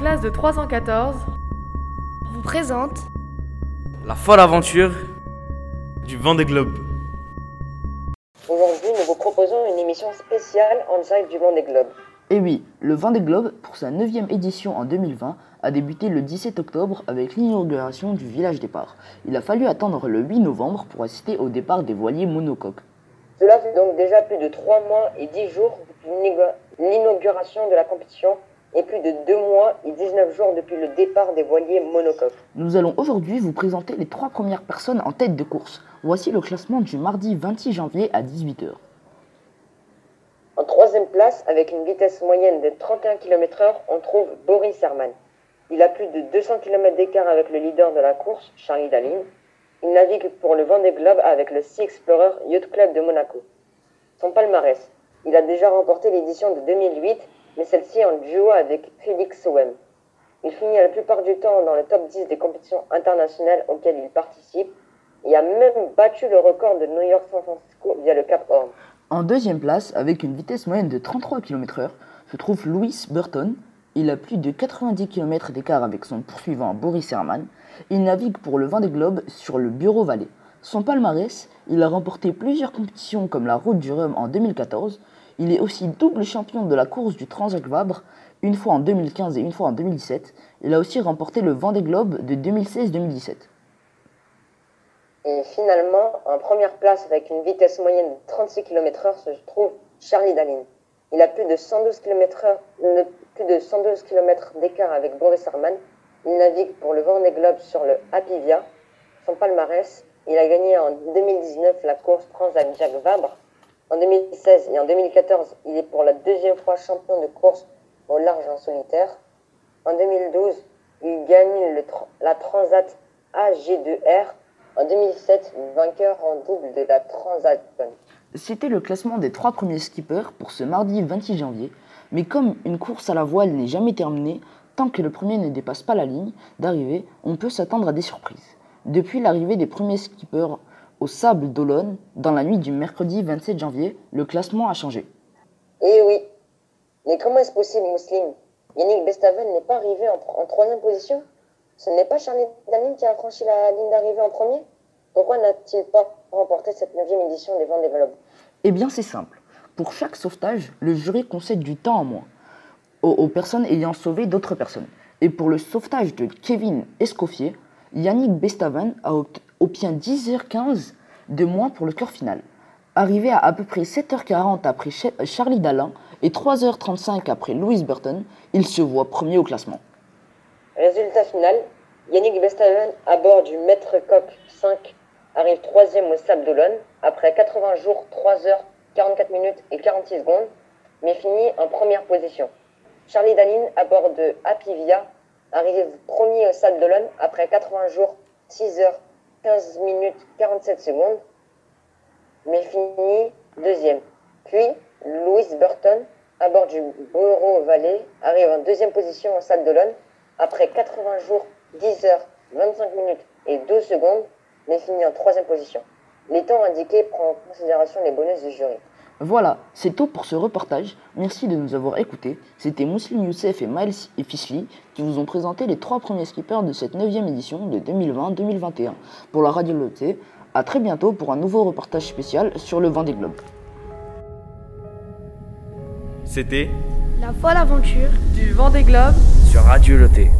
classe de 314 vous présente la folle aventure du Vendée Globe. Aujourd'hui, nous vous proposons une émission spéciale en direct du Vendée Globe. Et eh oui, le Vendée Globe, pour sa 9 édition en 2020, a débuté le 17 octobre avec l'inauguration du village départ. Il a fallu attendre le 8 novembre pour assister au départ des voiliers monocoques. Cela fait donc déjà plus de 3 mois et 10 jours depuis l'inauguration de la compétition et plus de 2 mois et 19 jours depuis le départ des voiliers monocoques. Nous allons aujourd'hui vous présenter les trois premières personnes en tête de course. Voici le classement du mardi 26 janvier à 18h. En troisième place, avec une vitesse moyenne de 31 km/h, on trouve Boris Herman. Il a plus de 200 km d'écart avec le leader de la course, Charlie Dalin. Il navigue pour le Vendée Globe avec le Sea Explorer Yacht Club de Monaco. Son palmarès, il a déjà remporté l'édition de 2008 mais celle-ci en duo avec Félix Sowem. Il finit la plupart du temps dans le top 10 des compétitions internationales auxquelles il participe et a même battu le record de New York-San Francisco via le Cap Horn. En deuxième place, avec une vitesse moyenne de 33 km/h, se trouve Louis Burton. Il a plus de 90 km d'écart avec son poursuivant Boris Herman. Il navigue pour le Vendée Globe sur le Bureau Vallée. Son palmarès, il a remporté plusieurs compétitions comme la Route du Rhum en 2014, il est aussi double champion de la course du Transjacques Vabre, une fois en 2015 et une fois en 2017. Il a aussi remporté le Vendée Globe de 2016-2017. Et finalement, en première place avec une vitesse moyenne de 36 km/h se trouve Charlie Dalin. Il a plus de 112 km/h, plus de 112 km d'écart avec Boris Arman. Il navigue pour le Vendée Globe sur le Apivia. Son palmarès, il a gagné en 2019 la course Transjacques Vabre en 2016 et en 2014, il est pour la deuxième fois champion de course au large en solitaire. En 2012, il gagne la Transat AG2R. En 2007, vainqueur en double de la Transat. C'était le classement des trois premiers skippers pour ce mardi 26 janvier. Mais comme une course à la voile n'est jamais terminée, tant que le premier ne dépasse pas la ligne d'arrivée, on peut s'attendre à des surprises. Depuis l'arrivée des premiers skippers au Sable d'Olonne, dans la nuit du mercredi 27 janvier, le classement a changé. Eh oui. Mais comment est-ce possible, Mousseline Yannick Bestaven n'est pas arrivé en, troisième position? Ce n'est pas Charlie Dalin qui a franchi la ligne d'arrivée en premier? Pourquoi n'a-t-il pas remporté cette neuvième édition des Vendée Globe Eh bien, c'est simple. Pour chaque sauvetage, le jury concède du temps en moins aux, personnes ayant sauvé d'autres personnes. Et pour le sauvetage de Kevin Escoffier, Yannick Bestaven a obtient 10h15 de moins pour le score final. Arrivé à à peu près 7h40 après Charlie Dalin et 3h35 après Louis Burton, il se voit premier au classement. Résultat final, Yannick Bestaven à bord du Maître Coq 5 arrive troisième au Sable d'Olonne après 80 jours, 3h, 44 minutes et 46 secondes, mais finit en première position. Charlie Dalin à bord de Apivia arrive premier au Sable d'Olonne après 80 jours, 6 h 15 minutes 47 secondes, mais finit deuxième. Puis, Louis Burton, à bord du Bureau Valley, arrive en deuxième position au Stade d'Olonne après 80 jours, 10 heures, 25 minutes et 12 secondes, mais finit en troisième position. Les temps indiqués prennent en considération les bonus du jury. Voilà, c'est tout pour ce reportage. Merci de nous avoir écoutés. C'était Mousseline Youssef et Miles et Fischli qui vous ont présenté les trois premiers skippers de cette 9 édition de 2020-2021 pour la Radio Loté. A très bientôt pour un nouveau reportage spécial sur le Vendée Globe. C'était la folle aventure du Vendée Globe sur Radio Loté.